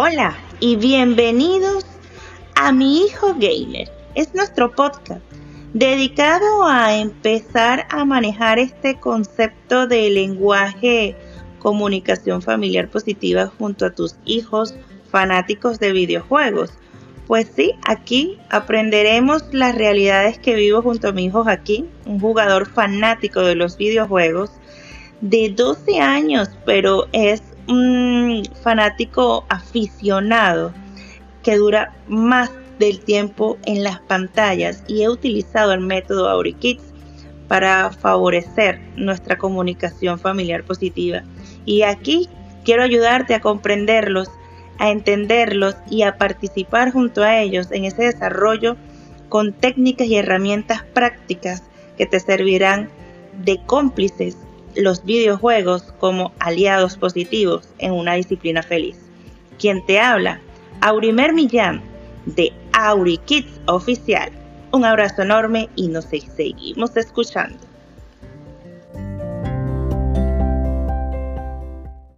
Hola y bienvenidos a Mi Hijo Gamer. Es nuestro podcast dedicado a empezar a manejar este concepto de lenguaje comunicación familiar positiva junto a tus hijos fanáticos de videojuegos. Pues sí, aquí aprenderemos las realidades que vivo junto a mi hijo aquí, un jugador fanático de los videojuegos de 12 años, pero es fanático aficionado que dura más del tiempo en las pantallas y he utilizado el método AuriKids para favorecer nuestra comunicación familiar positiva. Y aquí quiero ayudarte a comprenderlos, a entenderlos y a participar junto a ellos en ese desarrollo con técnicas y herramientas prácticas que te servirán de cómplices los videojuegos como aliados positivos en una disciplina feliz. Quien te habla, Aurimer Millán de Auri Kids Oficial. Un abrazo enorme y nos seguimos escuchando.